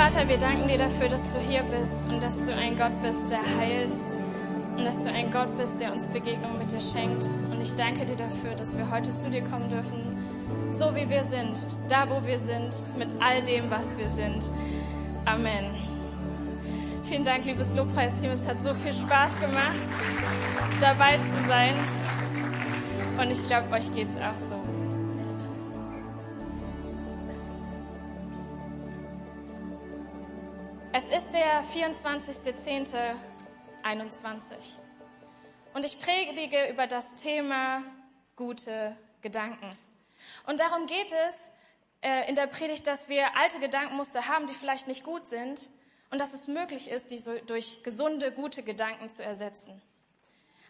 Vater, wir danken dir dafür, dass du hier bist und dass du ein Gott bist, der heilst und dass du ein Gott bist, der uns Begegnung mit dir schenkt. Und ich danke dir dafür, dass wir heute zu dir kommen dürfen, so wie wir sind, da wo wir sind, mit all dem, was wir sind. Amen. Vielen Dank, liebes Lobpreisteam. Es hat so viel Spaß gemacht, dabei zu sein. Und ich glaube, euch geht's auch so. Es ist der 24.10.21 und ich predige über das Thema gute Gedanken. Und darum geht es äh, in der Predigt, dass wir alte Gedankenmuster haben, die vielleicht nicht gut sind und dass es möglich ist, diese durch gesunde, gute Gedanken zu ersetzen.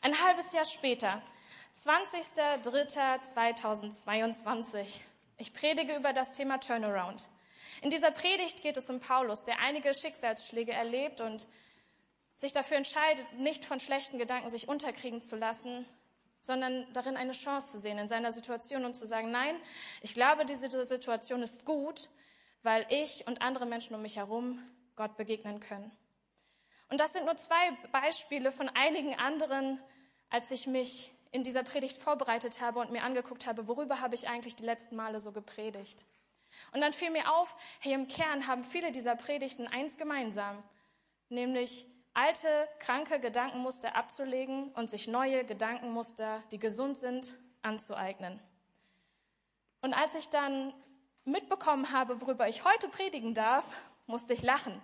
Ein halbes Jahr später, 20.03.2022, ich predige über das Thema Turnaround. In dieser Predigt geht es um Paulus, der einige Schicksalsschläge erlebt und sich dafür entscheidet, nicht von schlechten Gedanken sich unterkriegen zu lassen, sondern darin eine Chance zu sehen in seiner Situation und zu sagen, nein, ich glaube, diese Situation ist gut, weil ich und andere Menschen um mich herum Gott begegnen können. Und das sind nur zwei Beispiele von einigen anderen, als ich mich in dieser Predigt vorbereitet habe und mir angeguckt habe, worüber habe ich eigentlich die letzten Male so gepredigt. Und dann fiel mir auf, hey, im Kern haben viele dieser Predigten eins gemeinsam, nämlich alte, kranke Gedankenmuster abzulegen und sich neue Gedankenmuster, die gesund sind, anzueignen. Und als ich dann mitbekommen habe, worüber ich heute predigen darf, musste ich lachen.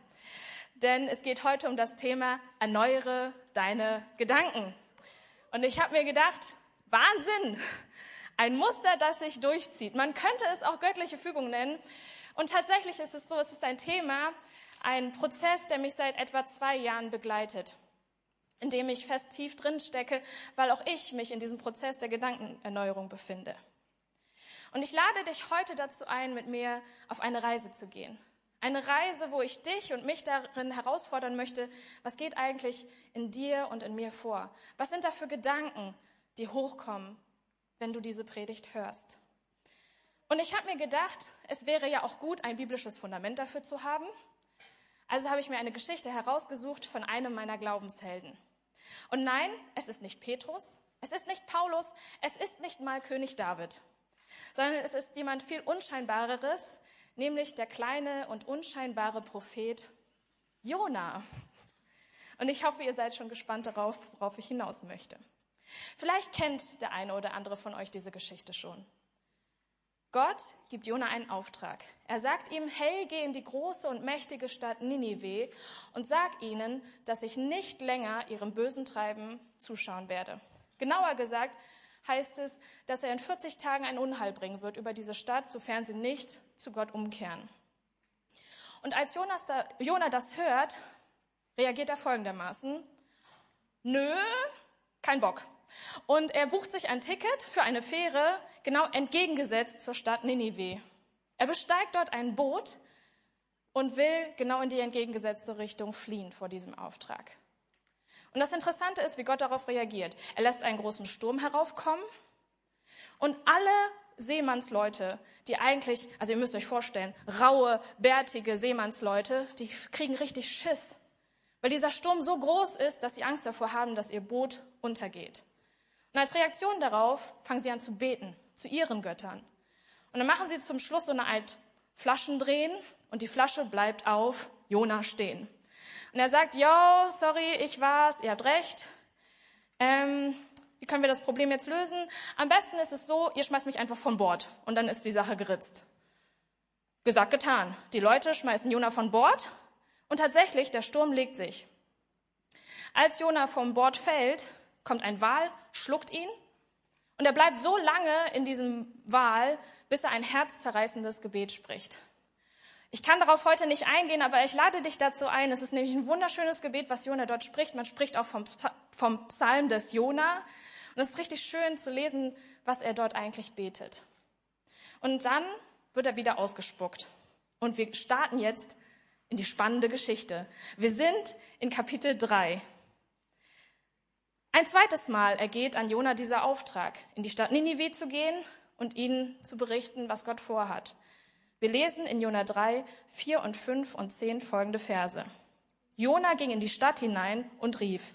Denn es geht heute um das Thema Erneuere deine Gedanken. Und ich habe mir gedacht, Wahnsinn! Ein Muster, das sich durchzieht. Man könnte es auch göttliche Fügung nennen. Und tatsächlich ist es so, es ist ein Thema, ein Prozess, der mich seit etwa zwei Jahren begleitet, in dem ich fest tief drin stecke, weil auch ich mich in diesem Prozess der Gedankenerneuerung befinde. Und ich lade dich heute dazu ein, mit mir auf eine Reise zu gehen. Eine Reise, wo ich dich und mich darin herausfordern möchte, was geht eigentlich in dir und in mir vor? Was sind da für Gedanken, die hochkommen, wenn du diese Predigt hörst. Und ich habe mir gedacht, es wäre ja auch gut, ein biblisches Fundament dafür zu haben. Also habe ich mir eine Geschichte herausgesucht von einem meiner Glaubenshelden. Und nein, es ist nicht Petrus, es ist nicht Paulus, es ist nicht mal König David, sondern es ist jemand viel Unscheinbareres, nämlich der kleine und unscheinbare Prophet Jona. Und ich hoffe, ihr seid schon gespannt darauf, worauf ich hinaus möchte. Vielleicht kennt der eine oder andere von euch diese Geschichte schon. Gott gibt Jona einen Auftrag. Er sagt ihm, hey, geh in die große und mächtige Stadt Ninive und sag ihnen, dass ich nicht länger ihrem bösen Treiben zuschauen werde. Genauer gesagt heißt es, dass er in 40 Tagen ein Unheil bringen wird über diese Stadt, sofern sie nicht zu Gott umkehren. Und als Jonas da, Jona das hört, reagiert er folgendermaßen, nö, kein Bock. Und er bucht sich ein Ticket für eine Fähre genau entgegengesetzt zur Stadt Ninive. Er besteigt dort ein Boot und will genau in die entgegengesetzte Richtung fliehen vor diesem Auftrag. Und das Interessante ist, wie Gott darauf reagiert. Er lässt einen großen Sturm heraufkommen und alle Seemannsleute, die eigentlich, also ihr müsst euch vorstellen, raue, bärtige Seemannsleute, die kriegen richtig Schiss, weil dieser Sturm so groß ist, dass sie Angst davor haben, dass ihr Boot untergeht. Und als Reaktion darauf fangen sie an zu beten zu ihren Göttern. Und dann machen sie zum Schluss so eine Art Flaschendrehen und die Flasche bleibt auf Jona stehen. Und er sagt, yo, sorry, ich war's, ihr habt recht. Ähm, wie können wir das Problem jetzt lösen? Am besten ist es so, ihr schmeißt mich einfach von Bord und dann ist die Sache geritzt. Gesagt, getan. Die Leute schmeißen Jona von Bord und tatsächlich, der Sturm legt sich. Als Jona vom Bord fällt, kommt ein Wal, schluckt ihn und er bleibt so lange in diesem Wal, bis er ein herzzerreißendes Gebet spricht. Ich kann darauf heute nicht eingehen, aber ich lade dich dazu ein. Es ist nämlich ein wunderschönes Gebet, was Jona dort spricht. Man spricht auch vom, vom Psalm des Jona. Und es ist richtig schön zu lesen, was er dort eigentlich betet. Und dann wird er wieder ausgespuckt. Und wir starten jetzt in die spannende Geschichte. Wir sind in Kapitel 3. Ein zweites Mal ergeht an Jona dieser Auftrag, in die Stadt Ninive zu gehen und ihnen zu berichten, was Gott vorhat. Wir lesen in Jona 3, 4 und 5 und 10 folgende Verse. Jona ging in die Stadt hinein und rief,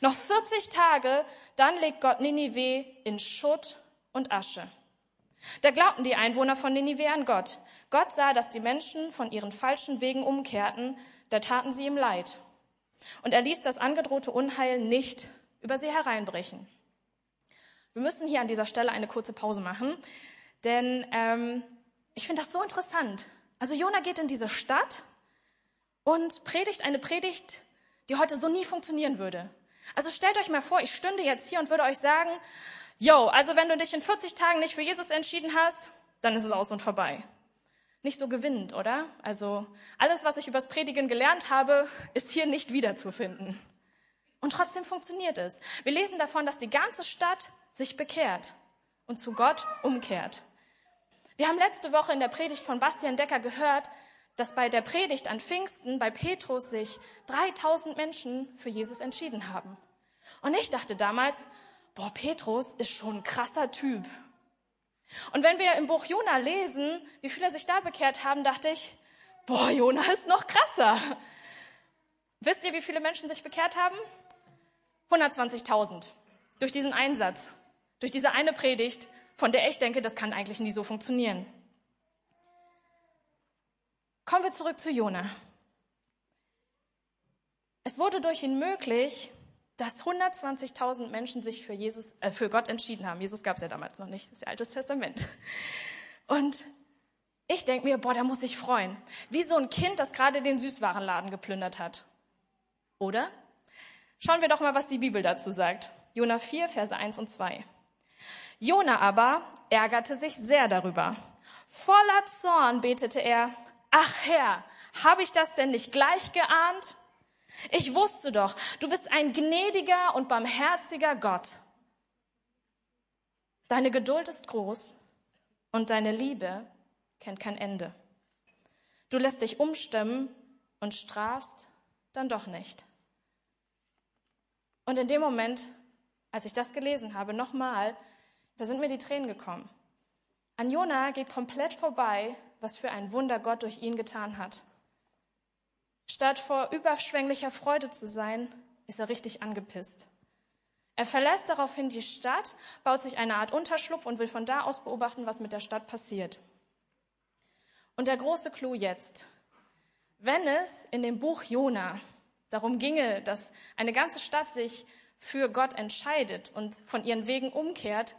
noch 40 Tage, dann legt Gott Ninive in Schutt und Asche. Da glaubten die Einwohner von Ninive an Gott. Gott sah, dass die Menschen von ihren falschen Wegen umkehrten, da taten sie ihm leid. Und er ließ das angedrohte Unheil nicht über sie hereinbrechen. Wir müssen hier an dieser Stelle eine kurze Pause machen, denn ähm, ich finde das so interessant. Also Jona geht in diese Stadt und predigt eine Predigt, die heute so nie funktionieren würde. Also stellt euch mal vor, ich stünde jetzt hier und würde euch sagen, yo, also wenn du dich in 40 Tagen nicht für Jesus entschieden hast, dann ist es aus und vorbei. Nicht so gewinnend, oder? Also alles, was ich übers Predigen gelernt habe, ist hier nicht wiederzufinden. Und trotzdem funktioniert es. Wir lesen davon, dass die ganze Stadt sich bekehrt und zu Gott umkehrt. Wir haben letzte Woche in der Predigt von Bastian Decker gehört, dass bei der Predigt an Pfingsten bei Petrus sich 3000 Menschen für Jesus entschieden haben. Und ich dachte damals, boah, Petrus ist schon ein krasser Typ. Und wenn wir im Buch Jona lesen, wie viele sich da bekehrt haben, dachte ich, boah, Jona ist noch krasser. Wisst ihr, wie viele Menschen sich bekehrt haben? 120.000 durch diesen Einsatz, durch diese eine Predigt, von der ich denke, das kann eigentlich nie so funktionieren. Kommen wir zurück zu Jona. Es wurde durch ihn möglich, dass 120.000 Menschen sich für Jesus, äh, für Gott entschieden haben. Jesus gab es ja damals noch nicht, das ist ja Altes Testament. Und ich denke mir, boah, da muss ich freuen. Wie so ein Kind, das gerade den Süßwarenladen geplündert hat. Oder? Schauen wir doch mal, was die Bibel dazu sagt. Jona 4, Verse 1 und 2. Jona aber ärgerte sich sehr darüber. Voller Zorn betete er, Ach Herr, habe ich das denn nicht gleich geahnt? Ich wusste doch, du bist ein gnädiger und barmherziger Gott. Deine Geduld ist groß und deine Liebe kennt kein Ende. Du lässt dich umstimmen und strafst dann doch nicht. Und in dem Moment, als ich das gelesen habe, nochmal, da sind mir die Tränen gekommen. An Jona geht komplett vorbei, was für ein Wunder Gott durch ihn getan hat. Statt vor überschwänglicher Freude zu sein, ist er richtig angepisst. Er verlässt daraufhin die Stadt, baut sich eine Art Unterschlupf und will von da aus beobachten, was mit der Stadt passiert. Und der große Clou jetzt. Wenn es in dem Buch Jona darum ginge, dass eine ganze Stadt sich für Gott entscheidet und von ihren Wegen umkehrt,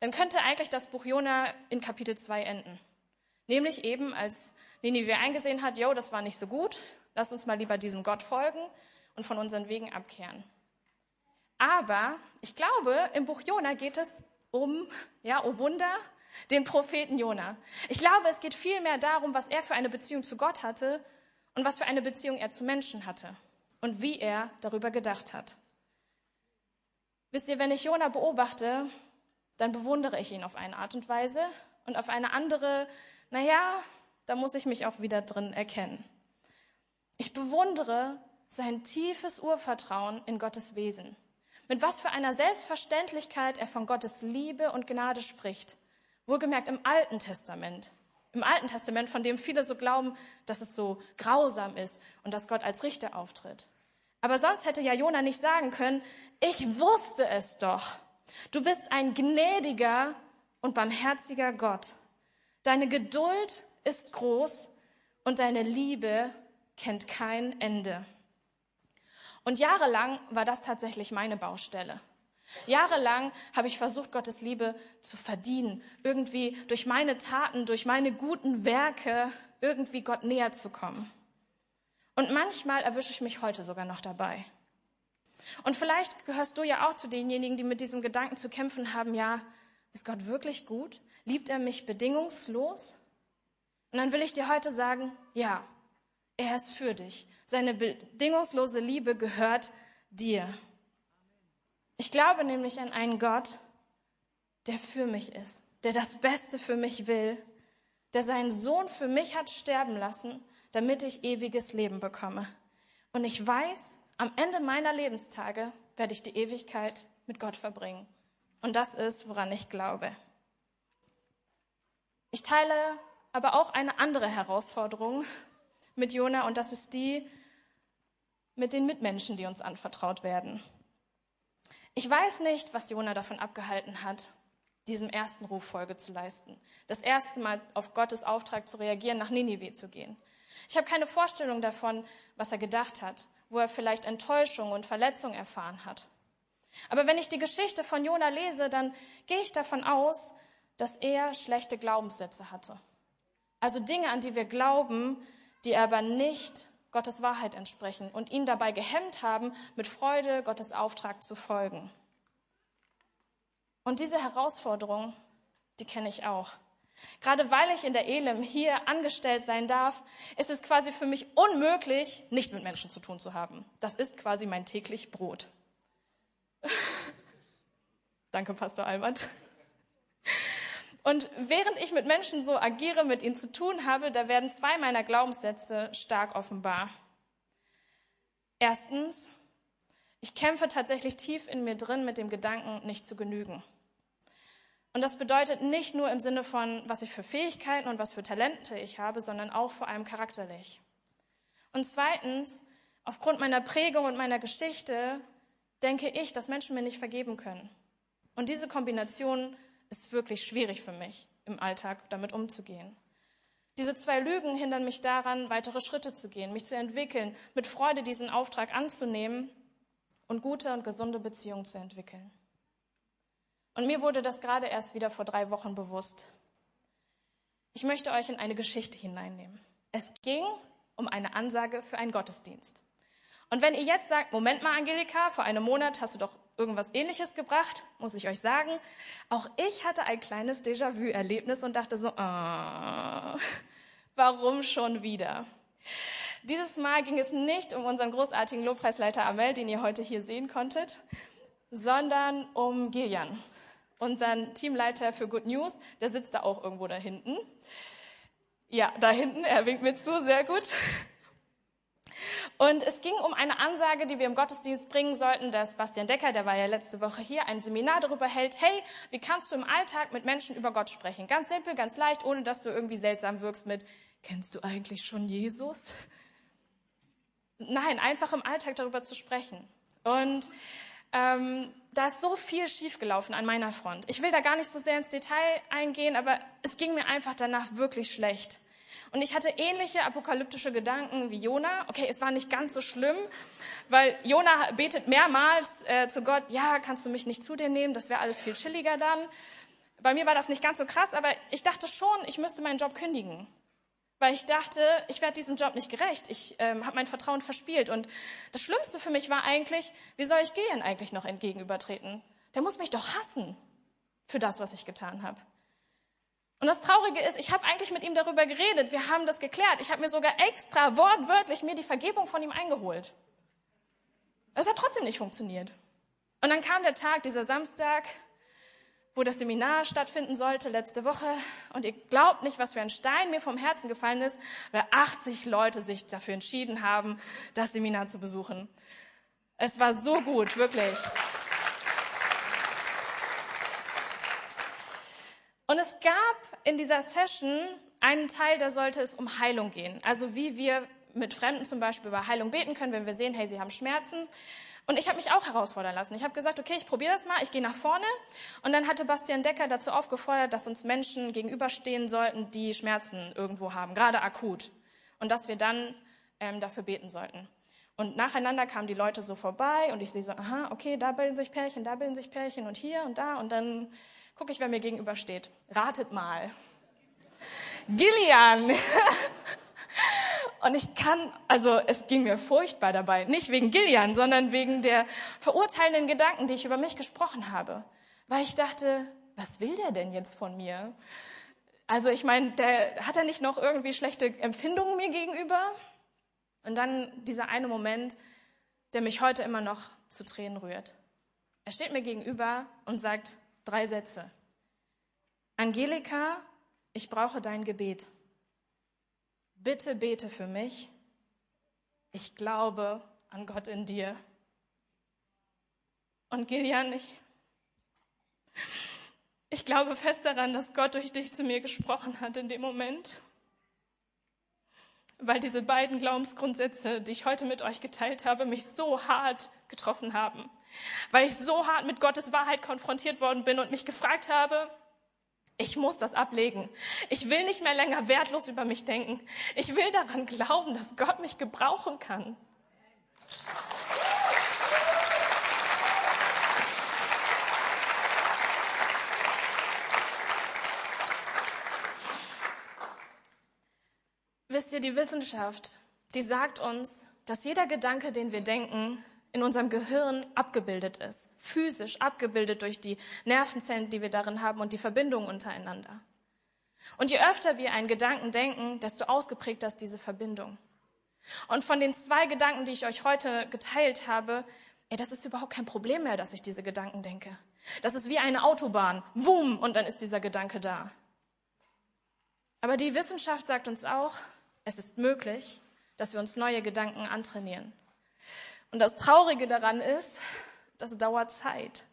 dann könnte eigentlich das Buch Jona in Kapitel 2 enden. Nämlich eben, als Ninive eingesehen hat, jo, das war nicht so gut, lass uns mal lieber diesem Gott folgen und von unseren Wegen abkehren. Aber ich glaube, im Buch Jona geht es um, ja, oh Wunder, den Propheten Jona. Ich glaube, es geht vielmehr darum, was er für eine Beziehung zu Gott hatte und was für eine Beziehung er zu Menschen hatte und wie er darüber gedacht hat. Wisst ihr, wenn ich Jona beobachte, dann bewundere ich ihn auf eine Art und Weise und auf eine andere, naja, da muss ich mich auch wieder drin erkennen. Ich bewundere sein tiefes Urvertrauen in Gottes Wesen. Mit was für einer Selbstverständlichkeit er von Gottes Liebe und Gnade spricht. Wohlgemerkt im Alten Testament. Im Alten Testament, von dem viele so glauben, dass es so grausam ist und dass Gott als Richter auftritt. Aber sonst hätte ja Jona nicht sagen können, ich wusste es doch. Du bist ein gnädiger und barmherziger Gott. Deine Geduld ist groß und deine Liebe kennt kein Ende. Und jahrelang war das tatsächlich meine Baustelle. Jahrelang habe ich versucht, Gottes Liebe zu verdienen, irgendwie durch meine Taten, durch meine guten Werke irgendwie Gott näher zu kommen. Und manchmal erwische ich mich heute sogar noch dabei. Und vielleicht gehörst du ja auch zu denjenigen, die mit diesem Gedanken zu kämpfen haben, ja, ist Gott wirklich gut? Liebt er mich bedingungslos? Und dann will ich dir heute sagen, ja, er ist für dich. Seine bedingungslose Liebe gehört dir. Ich glaube nämlich an einen Gott, der für mich ist, der das Beste für mich will, der seinen Sohn für mich hat sterben lassen, damit ich ewiges Leben bekomme. Und ich weiß, am Ende meiner Lebenstage werde ich die Ewigkeit mit Gott verbringen. Und das ist, woran ich glaube. Ich teile aber auch eine andere Herausforderung mit Jona und das ist die mit den Mitmenschen, die uns anvertraut werden. Ich weiß nicht, was Jona davon abgehalten hat, diesem ersten Ruf Folge zu leisten. Das erste Mal auf Gottes Auftrag zu reagieren, nach Ninive zu gehen. Ich habe keine Vorstellung davon, was er gedacht hat, wo er vielleicht Enttäuschung und Verletzung erfahren hat. Aber wenn ich die Geschichte von Jona lese, dann gehe ich davon aus, dass er schlechte Glaubenssätze hatte. Also Dinge, an die wir glauben, die aber nicht Gottes Wahrheit entsprechen und ihn dabei gehemmt haben, mit Freude Gottes Auftrag zu folgen. Und diese Herausforderung, die kenne ich auch. Gerade weil ich in der Elim hier angestellt sein darf, ist es quasi für mich unmöglich, nicht mit Menschen zu tun zu haben. Das ist quasi mein täglich Brot. Danke, Pastor Albert. Und während ich mit Menschen so agiere, mit ihnen zu tun habe, da werden zwei meiner Glaubenssätze stark offenbar. Erstens, ich kämpfe tatsächlich tief in mir drin mit dem Gedanken, nicht zu genügen. Und das bedeutet nicht nur im Sinne von, was ich für Fähigkeiten und was für Talente ich habe, sondern auch vor allem charakterlich. Und zweitens, aufgrund meiner Prägung und meiner Geschichte denke ich, dass Menschen mir nicht vergeben können. Und diese Kombination ist wirklich schwierig für mich im Alltag damit umzugehen. Diese zwei Lügen hindern mich daran, weitere Schritte zu gehen, mich zu entwickeln, mit Freude diesen Auftrag anzunehmen und gute und gesunde Beziehungen zu entwickeln. Und mir wurde das gerade erst wieder vor drei Wochen bewusst. Ich möchte euch in eine Geschichte hineinnehmen. Es ging um eine Ansage für einen Gottesdienst. Und wenn ihr jetzt sagt, Moment mal, Angelika, vor einem Monat hast du doch irgendwas Ähnliches gebracht, muss ich euch sagen. Auch ich hatte ein kleines Déjà-vu-Erlebnis und dachte so, oh, warum schon wieder? Dieses Mal ging es nicht um unseren großartigen Lobpreisleiter Amel, den ihr heute hier sehen konntet, sondern um Gillian, unseren Teamleiter für Good News. Der sitzt da auch irgendwo da hinten. Ja, da hinten, er winkt mir zu, sehr gut. Und es ging um eine Ansage, die wir im Gottesdienst bringen sollten, dass Bastian Decker, der war ja letzte Woche hier, ein Seminar darüber hält, hey, wie kannst du im Alltag mit Menschen über Gott sprechen? Ganz simpel, ganz leicht, ohne dass du irgendwie seltsam wirkst mit, kennst du eigentlich schon Jesus? Nein, einfach im Alltag darüber zu sprechen. Und ähm, da ist so viel schiefgelaufen an meiner Front. Ich will da gar nicht so sehr ins Detail eingehen, aber es ging mir einfach danach wirklich schlecht. Und ich hatte ähnliche apokalyptische Gedanken wie Jona. Okay, es war nicht ganz so schlimm, weil Jona betet mehrmals äh, zu Gott, ja, kannst du mich nicht zu dir nehmen? Das wäre alles viel chilliger dann. Bei mir war das nicht ganz so krass, aber ich dachte schon, ich müsste meinen Job kündigen. Weil ich dachte, ich werde diesem Job nicht gerecht. Ich ähm, habe mein Vertrauen verspielt. Und das Schlimmste für mich war eigentlich, wie soll ich Gideon eigentlich noch entgegenübertreten? Der muss mich doch hassen für das, was ich getan habe. Und das Traurige ist, ich habe eigentlich mit ihm darüber geredet. Wir haben das geklärt. Ich habe mir sogar extra wortwörtlich mir die Vergebung von ihm eingeholt. Das hat trotzdem nicht funktioniert. Und dann kam der Tag, dieser Samstag, wo das Seminar stattfinden sollte, letzte Woche. Und ihr glaubt nicht, was für ein Stein mir vom Herzen gefallen ist, weil 80 Leute sich dafür entschieden haben, das Seminar zu besuchen. Es war so gut, wirklich. Und es gab in dieser Session einen Teil, da sollte es um Heilung gehen. Also wie wir mit Fremden zum Beispiel über Heilung beten können, wenn wir sehen, hey, sie haben Schmerzen. Und ich habe mich auch herausfordern lassen. Ich habe gesagt, okay, ich probiere das mal, ich gehe nach vorne. Und dann hatte Bastian Decker dazu aufgefordert, dass uns Menschen gegenüberstehen sollten, die Schmerzen irgendwo haben, gerade akut. Und dass wir dann ähm, dafür beten sollten. Und nacheinander kamen die Leute so vorbei und ich sehe so, aha, okay, da bilden sich Pärchen, da bilden sich Pärchen und hier und da. Und dann gucke ich, wer mir gegenübersteht. Ratet mal. Gillian. Und ich kann, also es ging mir furchtbar dabei. Nicht wegen Gillian, sondern wegen der verurteilenden Gedanken, die ich über mich gesprochen habe. Weil ich dachte, was will der denn jetzt von mir? Also ich meine, der hat er nicht noch irgendwie schlechte Empfindungen mir gegenüber? Und dann dieser eine Moment, der mich heute immer noch zu Tränen rührt. Er steht mir gegenüber und sagt, Drei Sätze. Angelika, ich brauche dein Gebet. Bitte bete für mich. Ich glaube an Gott in dir. Und Gillian, ich, Ich glaube fest daran, dass Gott durch dich zu mir gesprochen hat in dem Moment. Weil diese beiden Glaubensgrundsätze, die ich heute mit euch geteilt habe, mich so hart getroffen haben. Weil ich so hart mit Gottes Wahrheit konfrontiert worden bin und mich gefragt habe, ich muss das ablegen. Ich will nicht mehr länger wertlos über mich denken. Ich will daran glauben, dass Gott mich gebrauchen kann. Wisst ihr, die Wissenschaft, die sagt uns, dass jeder Gedanke, den wir denken, in unserem Gehirn abgebildet ist, physisch abgebildet durch die Nervenzellen, die wir darin haben und die Verbindungen untereinander. Und je öfter wir einen Gedanken denken, desto ausgeprägter ist diese Verbindung. Und von den zwei Gedanken, die ich euch heute geteilt habe, ey, das ist überhaupt kein Problem mehr, dass ich diese Gedanken denke. Das ist wie eine Autobahn. Wum, und dann ist dieser Gedanke da. Aber die Wissenschaft sagt uns auch, es ist möglich, dass wir uns neue Gedanken antrainieren. Und das Traurige daran ist, das dauert Zeit.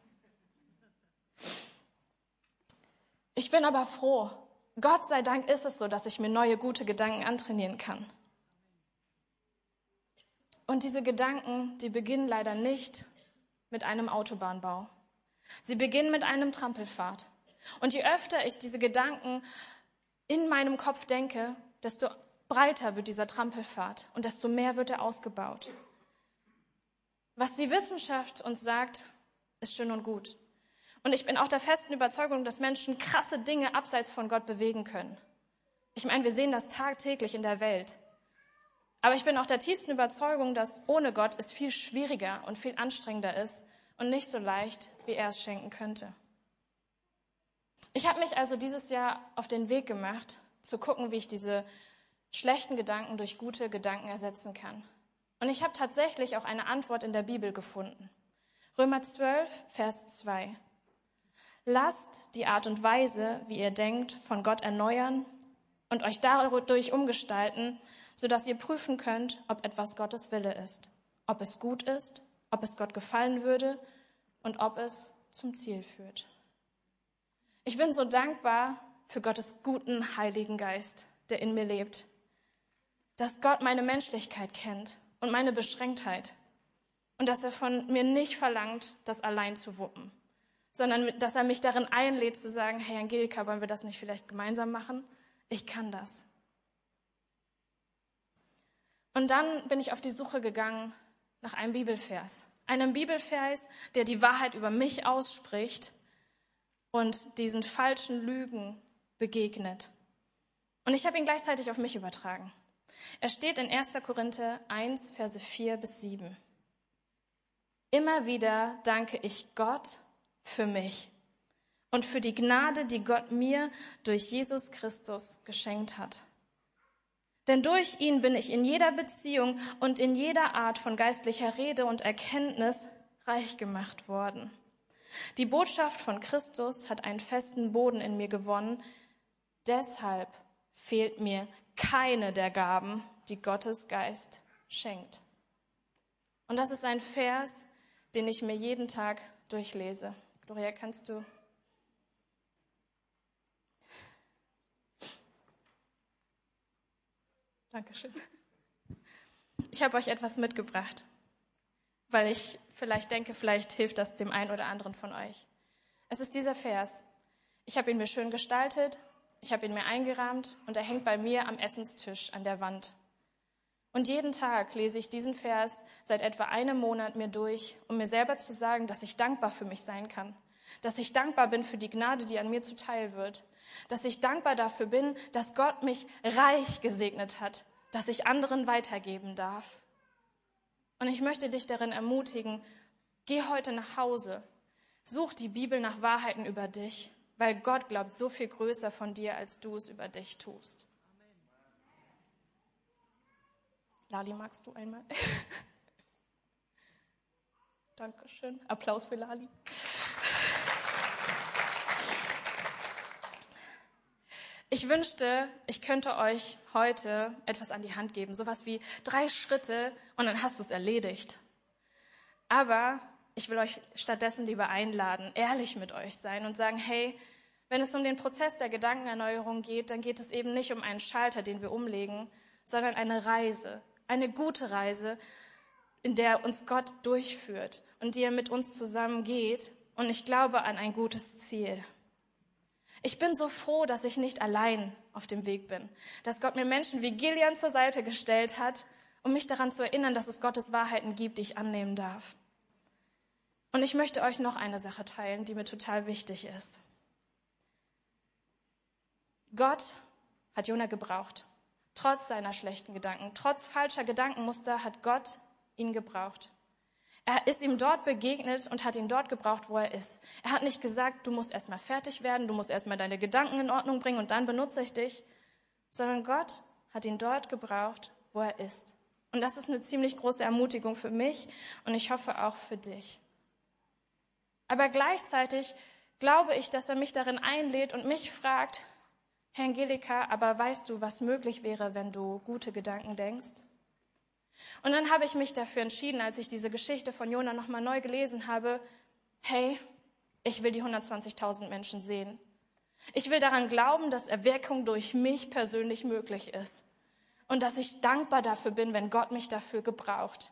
Ich bin aber froh. Gott sei Dank ist es so, dass ich mir neue gute Gedanken antrainieren kann. Und diese Gedanken, die beginnen leider nicht mit einem Autobahnbau. Sie beginnen mit einem Trampelpfad. Und je öfter ich diese Gedanken in meinem Kopf denke, desto breiter wird dieser Trampelpfad und desto mehr wird er ausgebaut. Was die Wissenschaft uns sagt, ist schön und gut. Und ich bin auch der festen Überzeugung, dass Menschen krasse Dinge abseits von Gott bewegen können. Ich meine, wir sehen das tagtäglich in der Welt. Aber ich bin auch der tiefsten Überzeugung, dass ohne Gott es viel schwieriger und viel anstrengender ist und nicht so leicht, wie er es schenken könnte. Ich habe mich also dieses Jahr auf den Weg gemacht, zu gucken, wie ich diese schlechten Gedanken durch gute Gedanken ersetzen kann. Und ich habe tatsächlich auch eine Antwort in der Bibel gefunden. Römer 12, Vers 2. Lasst die Art und Weise, wie ihr denkt, von Gott erneuern und euch dadurch umgestalten, sodass ihr prüfen könnt, ob etwas Gottes Wille ist, ob es gut ist, ob es Gott gefallen würde und ob es zum Ziel führt. Ich bin so dankbar für Gottes guten Heiligen Geist, der in mir lebt, dass Gott meine Menschlichkeit kennt und meine Beschränktheit. Und dass er von mir nicht verlangt, das allein zu wuppen, sondern dass er mich darin einlädt zu sagen, hey Angelika, wollen wir das nicht vielleicht gemeinsam machen? Ich kann das. Und dann bin ich auf die Suche gegangen nach einem Bibelvers. Einem Bibelvers, der die Wahrheit über mich ausspricht und diesen falschen Lügen begegnet. Und ich habe ihn gleichzeitig auf mich übertragen. Er steht in 1. Korinther 1, Verse 4 bis 7. Immer wieder danke ich Gott für mich und für die Gnade, die Gott mir durch Jesus Christus geschenkt hat. Denn durch ihn bin ich in jeder Beziehung und in jeder Art von geistlicher Rede und Erkenntnis reich gemacht worden. Die Botschaft von Christus hat einen festen Boden in mir gewonnen. Deshalb fehlt mir keine der Gaben, die Gottes Geist schenkt. Und das ist ein Vers, den ich mir jeden Tag durchlese. Gloria, kannst du? Dankeschön. Ich habe euch etwas mitgebracht, weil ich vielleicht denke, vielleicht hilft das dem einen oder anderen von euch. Es ist dieser Vers. Ich habe ihn mir schön gestaltet ich habe ihn mir eingerahmt und er hängt bei mir am Essenstisch an der Wand. Und jeden Tag lese ich diesen Vers seit etwa einem Monat mir durch, um mir selber zu sagen, dass ich dankbar für mich sein kann, dass ich dankbar bin für die Gnade, die an mir zuteil wird, dass ich dankbar dafür bin, dass Gott mich reich gesegnet hat, dass ich anderen weitergeben darf. Und ich möchte dich darin ermutigen, geh heute nach Hause, such die Bibel nach Wahrheiten über dich weil Gott glaubt so viel größer von dir, als du es über dich tust. Lali, magst du einmal? Dankeschön. Applaus für Lali. Ich wünschte, ich könnte euch heute etwas an die Hand geben, sowas wie drei Schritte und dann hast du es erledigt. Aber ich will euch stattdessen lieber einladen, ehrlich mit euch sein und sagen, hey, Wenn es um den Prozess der Gedankenerneuerung geht, dann geht es eben nicht um einen Schalter, den wir umlegen, sondern eine Reise, eine gute Reise, in der uns Gott durchführt und die er mit uns zusammen geht. Und ich glaube an ein gutes Ziel. Ich bin so froh, dass ich nicht allein auf dem Weg bin, dass Gott mir Menschen wie Gillian zur Seite gestellt hat, um mich daran zu erinnern, dass es Gottes Wahrheiten gibt, die ich annehmen darf. Und ich möchte euch noch eine Sache teilen, die mir total wichtig ist. Gott hat Jona gebraucht. Trotz seiner schlechten Gedanken, trotz falscher Gedankenmuster hat Gott ihn gebraucht. Er ist ihm dort begegnet und hat ihn dort gebraucht, wo er ist. Er hat nicht gesagt, du musst erstmal fertig werden, du musst erstmal deine Gedanken in Ordnung bringen und dann benutze ich dich, sondern Gott hat ihn dort gebraucht, wo er ist. Und das ist eine ziemlich große Ermutigung für mich und ich hoffe auch für dich. Aber gleichzeitig glaube ich, dass er mich darin einlädt und mich fragt, Herr Angelika, aber weißt du, was möglich wäre, wenn du gute Gedanken denkst? Und dann habe ich mich dafür entschieden, als ich diese Geschichte von Jona nochmal neu gelesen habe, hey, ich will die 120.000 Menschen sehen. Ich will daran glauben, dass Erweckung durch mich persönlich möglich ist. Und dass ich dankbar dafür bin, wenn Gott mich dafür gebraucht.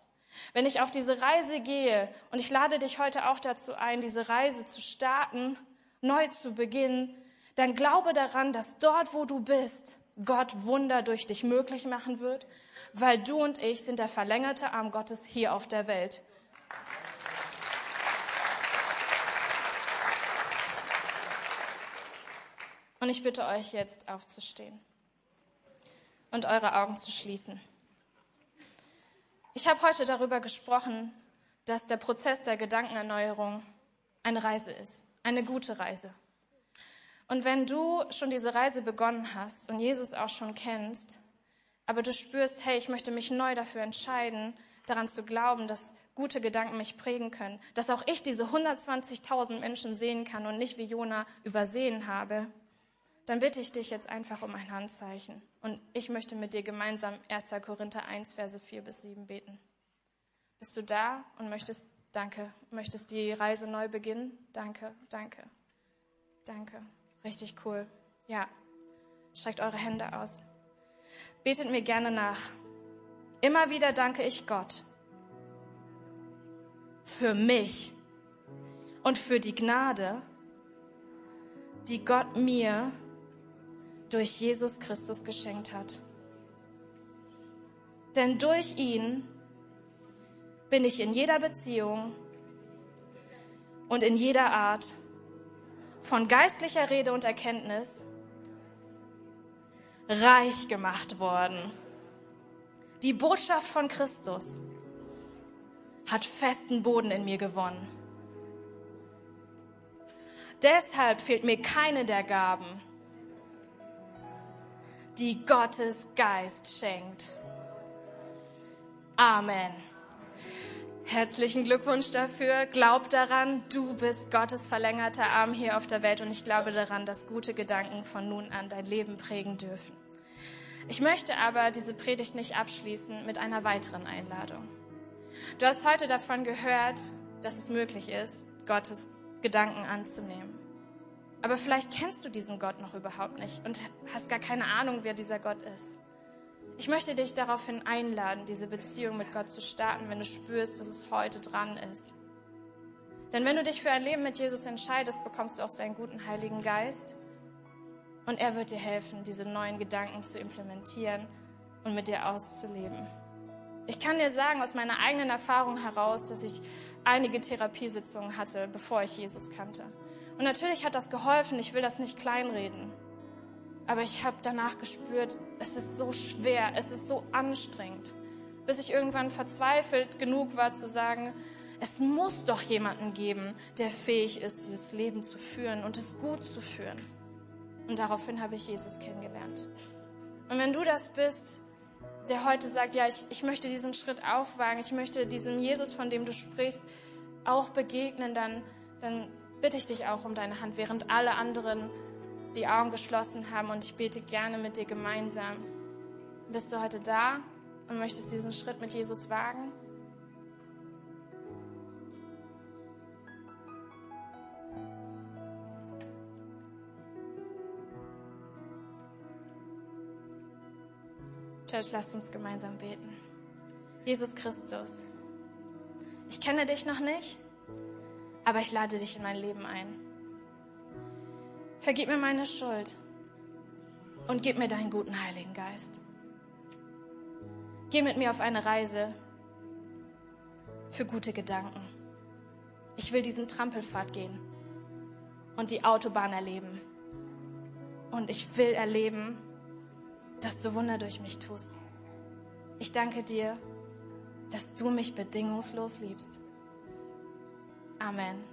Wenn ich auf diese Reise gehe, und ich lade dich heute auch dazu ein, diese Reise zu starten, neu zu beginnen, dann glaube daran, dass dort, wo du bist, Gott Wunder durch dich möglich machen wird, weil du und ich sind der verlängerte Arm Gottes hier auf der Welt. Und ich bitte euch jetzt aufzustehen und eure Augen zu schließen. Ich habe heute darüber gesprochen, dass der Prozess der Gedankenerneuerung eine Reise ist, eine gute Reise. Und wenn du schon diese Reise begonnen hast und Jesus auch schon kennst, aber du spürst, hey, ich möchte mich neu dafür entscheiden, daran zu glauben, dass gute Gedanken mich prägen können, dass auch ich diese 120.000 Menschen sehen kann und nicht wie Jona übersehen habe, dann bitte ich dich jetzt einfach um ein Handzeichen. Und ich möchte mit dir gemeinsam 1. Korinther 1, Verse 4 bis 7 beten. Bist du da und möchtest, danke, möchtest die Reise neu beginnen? Danke, danke, danke. Richtig cool. Ja. Streckt eure Hände aus. Betet mir gerne nach. Immer wieder danke ich Gott für mich und für die Gnade, die Gott mir durch Jesus Christus geschenkt hat. Denn durch ihn bin ich in jeder Beziehung und in jeder Art von geistlicher Rede und Erkenntnis reich gemacht worden. Die Botschaft von Christus hat festen Boden in mir gewonnen. Deshalb fehlt mir keine der Gaben, die Gottes Geist schenkt. Amen. Herzlichen Glückwunsch dafür. Glaub daran, du bist Gottes verlängerter Arm hier auf der Welt und ich glaube daran, dass gute Gedanken von nun an dein Leben prägen dürfen. Ich möchte aber diese Predigt nicht abschließen mit einer weiteren Einladung. Du hast heute davon gehört, dass es möglich ist, Gottes Gedanken anzunehmen. Aber vielleicht kennst du diesen Gott noch überhaupt nicht und hast gar keine Ahnung, wer dieser Gott ist. Ich möchte dich daraufhin einladen, diese Beziehung mit Gott zu starten, wenn du spürst, dass es heute dran ist. Denn wenn du dich für ein Leben mit Jesus entscheidest, bekommst du auch seinen guten Heiligen Geist und er wird dir helfen, diese neuen Gedanken zu implementieren und mit dir auszuleben. Ich kann dir sagen aus meiner eigenen Erfahrung heraus, dass ich einige Therapiesitzungen hatte, bevor ich Jesus kannte. Und natürlich hat das geholfen, ich will das nicht kleinreden. Aber ich habe danach gespürt, es ist so schwer, es ist so anstrengend, bis ich irgendwann verzweifelt genug war zu sagen, es muss doch jemanden geben, der fähig ist, dieses Leben zu führen und es gut zu führen. Und daraufhin habe ich Jesus kennengelernt. Und wenn du das bist, der heute sagt, ja, ich, ich möchte diesen Schritt aufwagen, ich möchte diesem Jesus, von dem du sprichst, auch begegnen, dann, dann bitte ich dich auch um deine Hand, während alle anderen die Augen geschlossen haben. Und ich bete gerne mit dir gemeinsam. Bist du heute da und möchtest diesen Schritt mit Jesus wagen? Church, lasst uns gemeinsam beten. Jesus Christus, ich kenne dich noch nicht aber ich lade dich in mein Leben ein. Vergib mir meine Schuld und gib mir deinen guten Heiligen Geist. Geh mit mir auf eine Reise für gute Gedanken. Ich will diesen Trampelpfad gehen und die Autobahn erleben. Und ich will erleben, dass du Wunder durch mich tust. Ich danke dir, dass du mich bedingungslos liebst. Amen.